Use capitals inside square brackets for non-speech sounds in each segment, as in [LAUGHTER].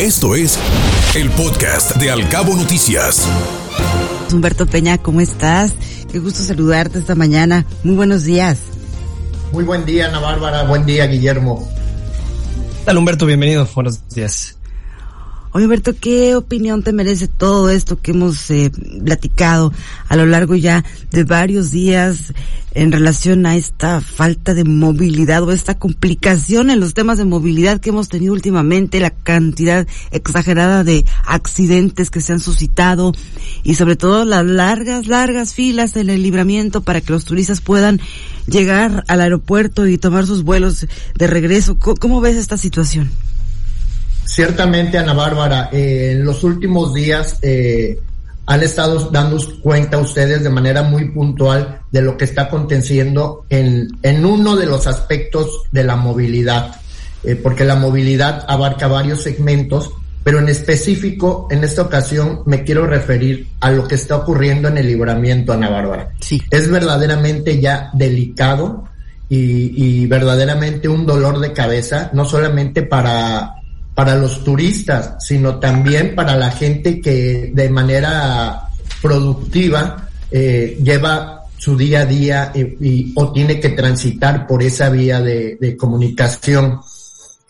Esto es el podcast de Alcabo Noticias. Humberto Peña, ¿cómo estás? Qué gusto saludarte esta mañana. Muy buenos días. Muy buen día, Ana Bárbara. Buen día, Guillermo. Tal Humberto, bienvenido. Buenos días. Oye, Alberto, ¿qué opinión te merece todo esto que hemos eh, platicado a lo largo ya de varios días en relación a esta falta de movilidad o esta complicación en los temas de movilidad que hemos tenido últimamente, la cantidad exagerada de accidentes que se han suscitado y sobre todo las largas, largas filas en el libramiento para que los turistas puedan llegar al aeropuerto y tomar sus vuelos de regreso? cómo ves esta situación? Ciertamente, Ana Bárbara, eh, en los últimos días eh, han estado dando cuenta ustedes de manera muy puntual de lo que está aconteciendo en, en uno de los aspectos de la movilidad, eh, porque la movilidad abarca varios segmentos, pero en específico, en esta ocasión, me quiero referir a lo que está ocurriendo en el libramiento, Ana Bárbara. Sí. Es verdaderamente ya delicado y, y verdaderamente un dolor de cabeza, no solamente para para los turistas, sino también para la gente que de manera productiva eh, lleva su día a día y, o tiene que transitar por esa vía de, comunicación.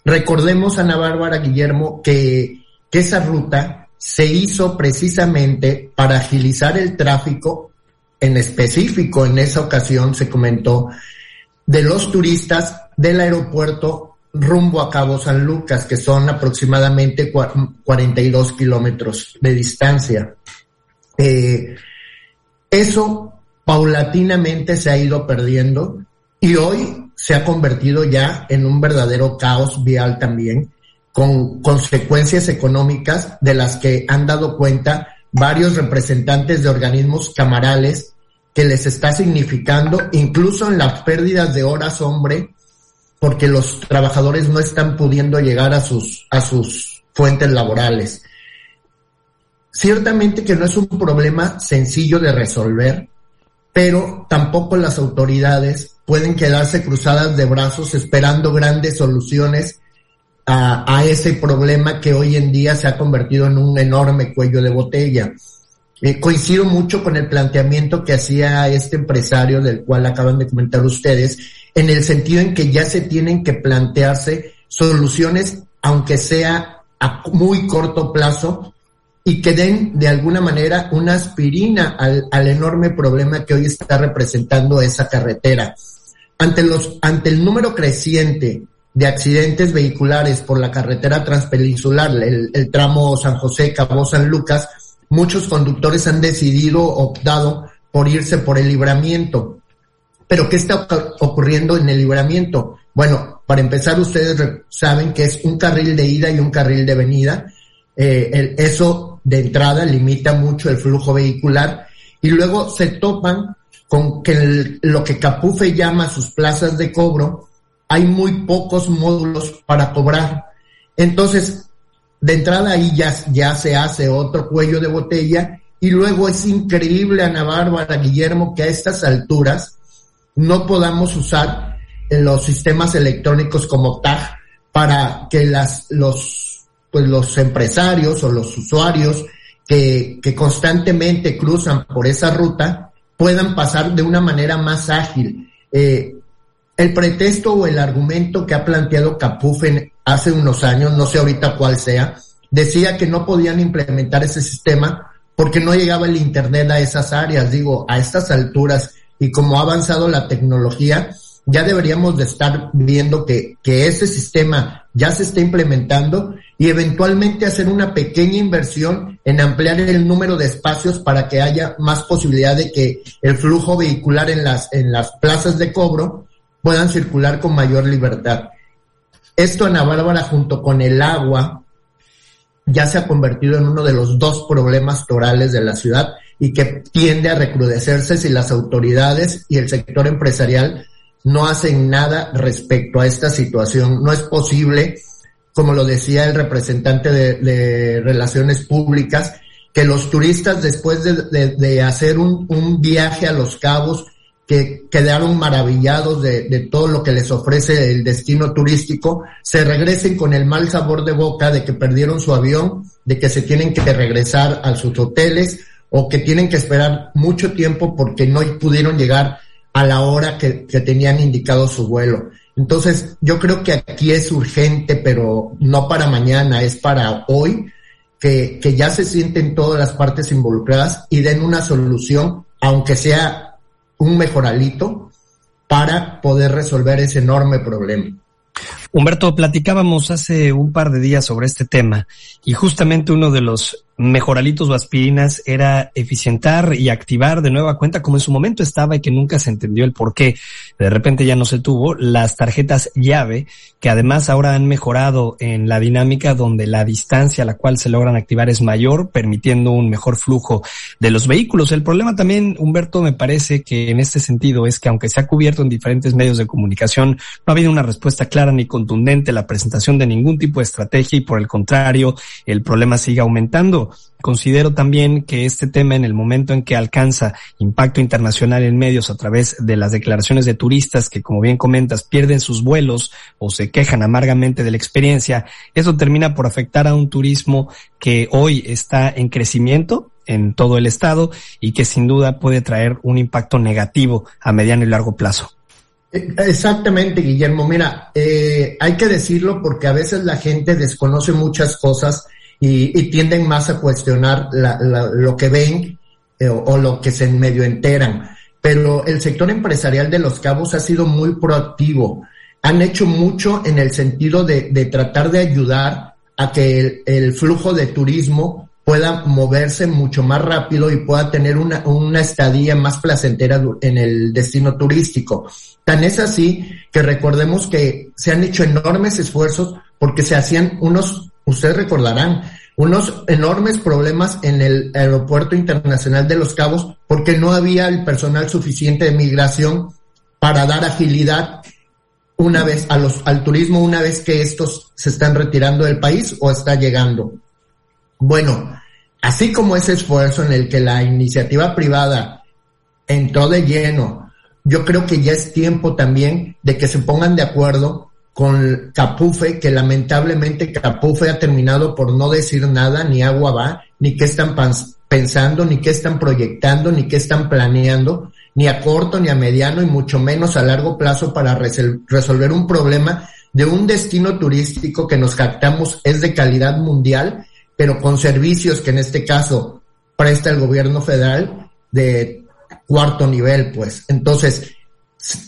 Recordemos, Ana Bárbara Guillermo, que esa ruta se hizo precisamente para agilizar el tráfico, en específico en esa ocasión se comentó, de los turistas del aeropuerto rumbo a Cabo San Lucas, que son aproximadamente 42 kilómetros de distancia. Eh, eso paulatinamente se ha ido perdiendo y hoy se ha convertido ya en un verdadero caos vial también, con consecuencias económicas de las que han dado cuenta varios representantes de organismos camarales que les está significando, incluso en las pérdidas de horas hombre, porque los trabajadores no están pudiendo llegar a sus, a sus fuentes laborales. Ciertamente que no es un problema sencillo de resolver, pero tampoco las autoridades pueden quedarse cruzadas de brazos esperando grandes soluciones a, a, ese problema que hoy en día se ha convertido en un enorme cuello de botella. Eh, coincido mucho con el planteamiento que hacía este empresario del cual acaban de comentar ustedes, en el sentido en que ya se tienen que plantearse soluciones, aunque sea a muy corto plazo, y que den de alguna manera una aspirina al, al enorme problema que hoy está representando esa carretera. Ante los, ante el número creciente de accidentes vehiculares por la carretera transpeninsular, el, el tramo San José, Cabo San Lucas, muchos conductores han decidido, optado por irse por el libramiento. Pero ¿qué está ocurriendo en el libramiento? Bueno, para empezar, ustedes saben que es un carril de ida y un carril de venida. Eh, el, eso de entrada limita mucho el flujo vehicular y luego se topan con que lo que Capufe llama sus plazas de cobro, hay muy pocos módulos para cobrar. Entonces, de entrada ahí ya, ya se hace otro cuello de botella y luego es increíble, Ana Bárbara, Guillermo, que a estas alturas no podamos usar los sistemas electrónicos como TAG para que las, los, pues los empresarios o los usuarios que, que constantemente cruzan por esa ruta puedan pasar de una manera más ágil. Eh, el pretexto o el argumento que ha planteado Capufen hace unos años, no sé ahorita cuál sea, decía que no podían implementar ese sistema porque no llegaba el Internet a esas áreas. Digo, a estas alturas y como ha avanzado la tecnología, ya deberíamos de estar viendo que, que ese sistema ya se está implementando y eventualmente hacer una pequeña inversión en ampliar el número de espacios para que haya más posibilidad de que el flujo vehicular en las, en las plazas de cobro puedan circular con mayor libertad. Esto, Ana Bárbara, junto con el agua, ya se ha convertido en uno de los dos problemas torales de la ciudad y que tiende a recrudecerse si las autoridades y el sector empresarial no hacen nada respecto a esta situación. No es posible, como lo decía el representante de, Relaciones Públicas, que los turistas después de, hacer un, viaje a Los Cabos que quedaron maravillados de, todo lo que les ofrece el destino turístico, se regresen con el mal sabor de boca de que perdieron su avión, de que se tienen que regresar a sus hoteles o que tienen que esperar mucho tiempo porque no pudieron llegar a la hora que, tenían indicado su vuelo. Entonces, yo creo que aquí es urgente, pero no para mañana, es para hoy, que ya se sienten todas las partes involucradas y den una solución, aunque sea un mejoralito, para poder resolver ese enorme problema. Humberto, platicábamos hace un par de días sobre este tema y justamente uno de los mejoralitos o aspirinas era eficientar y activar de nueva cuenta como en su momento estaba y que nunca se entendió el por qué. De repente ya no se tuvo las tarjetas llave que además ahora han mejorado en la dinámica donde la distancia a la cual se logran activar es mayor, permitiendo un mejor flujo de los vehículos. El problema también, Humberto, me parece que en este sentido es que aunque se ha cubierto en diferentes medios de comunicación, no ha habido una respuesta clara ni contundente, la presentación de ningún tipo de estrategia y por el contrario, el problema sigue aumentando. Considero también que este tema en el momento en que alcanza impacto internacional en medios a través de las declaraciones de turistas que, como bien comentas, pierden sus vuelos o se quejan amargamente de la experiencia, eso termina por afectar a un turismo que hoy está en crecimiento en todo el estado y que sin duda puede traer un impacto negativo a mediano y largo plazo. Exactamente, Guillermo. Mira, eh, hay que decirlo porque a veces la gente desconoce muchas cosas y, tienden más a cuestionar la, lo que ven eh, o, lo que se medio enteran. Pero el sector empresarial de Los Cabos ha sido muy proactivo. Han hecho mucho en el sentido de, de tratar de ayudar a que el, el, flujo de turismo pueda moverse mucho más rápido y pueda tener una, una estadía más placentera en el destino turístico. Tan es así que recordemos que se han hecho enormes esfuerzos porque se hacían unos ustedes recordarán, unos enormes problemas en el aeropuerto internacional de Los Cabos porque no había el personal suficiente de migración para dar agilidad una vez a los, al turismo una vez que estos se están retirando del país o está llegando. Bueno, así como ese esfuerzo en el que la iniciativa privada entró de lleno, yo creo que ya es tiempo también de que se pongan de acuerdo con Capufe, que lamentablemente Capufe ha terminado por no decir nada, ni agua va, ni qué están pensando, ni qué están proyectando, ni qué están planeando, ni a corto, ni a mediano, y mucho menos a largo plazo para resolver un problema de un destino turístico que nos captamos es de calidad mundial, pero con servicios que en este caso presta el gobierno federal de cuarto nivel, pues. Entonces,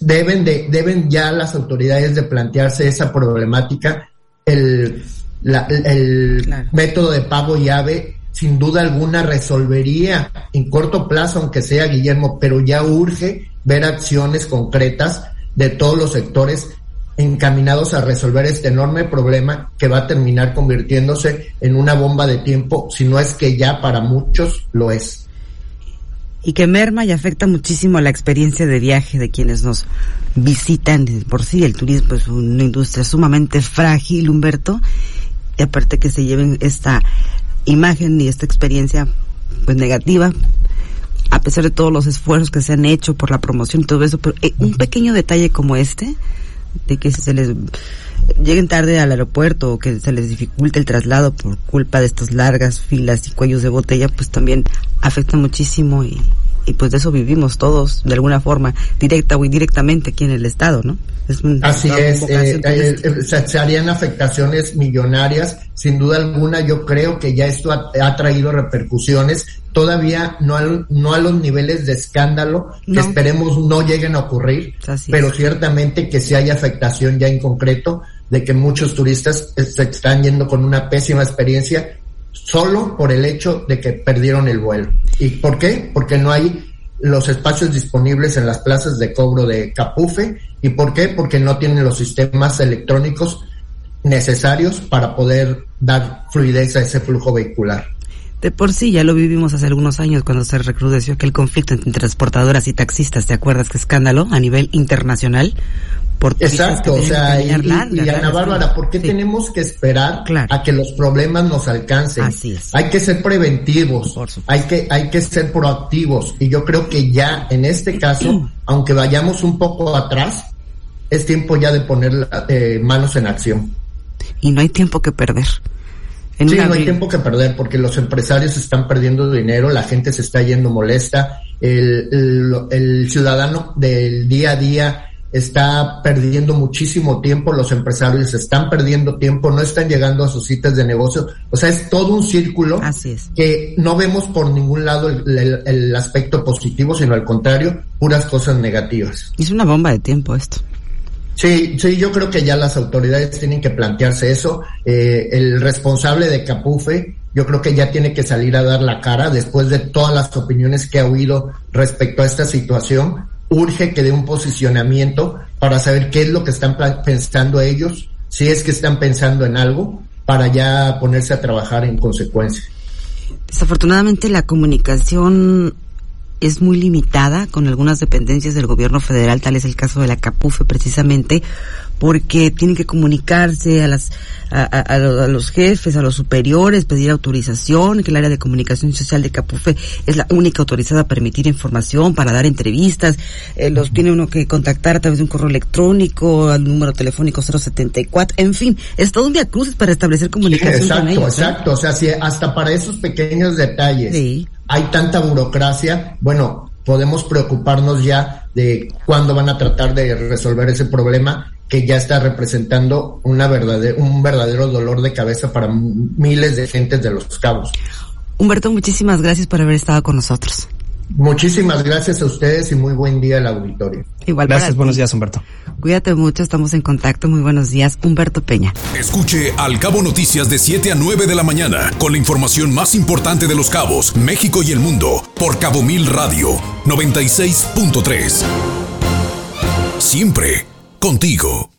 deben de, deben ya las autoridades de plantearse esa problemática. El, la, el claro. método de pago llave sin duda alguna resolvería en corto plazo, aunque sea Guillermo, pero ya urge ver acciones concretas de todos los sectores encaminados a resolver este enorme problema que va a terminar convirtiéndose en una bomba de tiempo, si no es que ya para muchos lo es y que merma y afecta muchísimo la experiencia de viaje de quienes nos visitan. Por sí, el turismo es una industria sumamente frágil, Humberto, y aparte que se lleven esta imagen y esta experiencia pues negativa, a pesar de todos los esfuerzos que se han hecho por la promoción y todo eso, pero eh, un pequeño detalle como este, de que se les lleguen tarde al aeropuerto o que se les dificulte el traslado por culpa de estas largas filas y cuellos de botella, pues también afecta muchísimo y, y pues de eso vivimos todos de alguna forma, directa o indirectamente aquí en el Estado, ¿no? Es un, Así es, eh, eh, eh, se, harían afectaciones millonarias, sin duda alguna yo creo que ya esto ha, ha traído repercusiones, todavía no, al, no a los niveles de escándalo que esperemos no lleguen a ocurrir, Así pero es. ciertamente que si hay afectación ya en concreto de que muchos turistas se están yendo con una pésima experiencia solo por el hecho de que perdieron el vuelo. ¿Y por qué? Porque no hay los espacios disponibles en las plazas de cobro de Capufe. ¿Y por qué? Porque no tienen los sistemas electrónicos necesarios para poder dar fluidez a ese flujo vehicular. De por sí ya lo vivimos hace algunos años cuando se recrudeció aquel conflicto entre transportadoras y taxistas. ¿Te acuerdas qué escándalo a nivel internacional? Por Exacto, o sea, y, Ana Bárbara, ¿por qué tenemos que esperar a que los problemas nos alcancen? Así es. Hay que ser preventivos, hay que, hay que ser proactivos, y yo creo que ya en este caso, [CLEARS THROAT] aunque vayamos un poco atrás, es tiempo ya de poner eh, manos en acción. Y no hay tiempo que perder. sí, no hay tiempo que perder porque los empresarios están perdiendo dinero, la gente se está yendo molesta, el, el, ciudadano del día a día está perdiendo muchísimo tiempo, los empresarios están perdiendo tiempo, no están llegando a sus citas de negocio. O sea, es todo un círculo Así es. que no vemos por ningún lado el, el, aspecto positivo, sino al contrario, puras cosas negativas. Es una bomba de tiempo esto. Sí, sí, yo creo que ya las autoridades tienen que plantearse eso. Eh, el responsable de Capufe, yo creo que ya tiene que salir a dar la cara después de todas las opiniones que ha oído respecto a esta situación. Urge que dé un posicionamiento para saber qué es lo que están pensando ellos, si es que están pensando en algo, para ya ponerse a trabajar en consecuencia. Desafortunadamente la comunicación es muy limitada con algunas dependencias del gobierno federal, tal es el caso de la CAPUFE precisamente, porque tienen que comunicarse a las a, los jefes, a los superiores, pedir autorización, que el área de comunicación social de Capufe es la única autorizada a permitir información, para dar entrevistas, eh, los tiene uno que contactar a través de un correo electrónico, al número telefónico 074, en fin, es todo un día cruces para establecer comunicación exacto, con ellos. Exacto, ¿eh? exacto, o sea, si hasta para esos pequeños detalles. Sí hay tanta burocracia, bueno, podemos preocuparnos ya de cuándo van a tratar de resolver ese problema que ya está representando una un verdadero dolor de cabeza para miles de gentes de los cabos. Humberto, muchísimas gracias por haber estado con nosotros. Muchísimas gracias a ustedes y muy buen día al auditorio. Igual Gracias, buenos días, Humberto. Cuídate mucho, estamos en contacto. Muy buenos días, Humberto Peña. Escuche Al Cabo Noticias de 7 a 9 de la mañana con la información más importante de los cabos, México y el mundo por Cabo Mil Radio 96.3. Siempre contigo.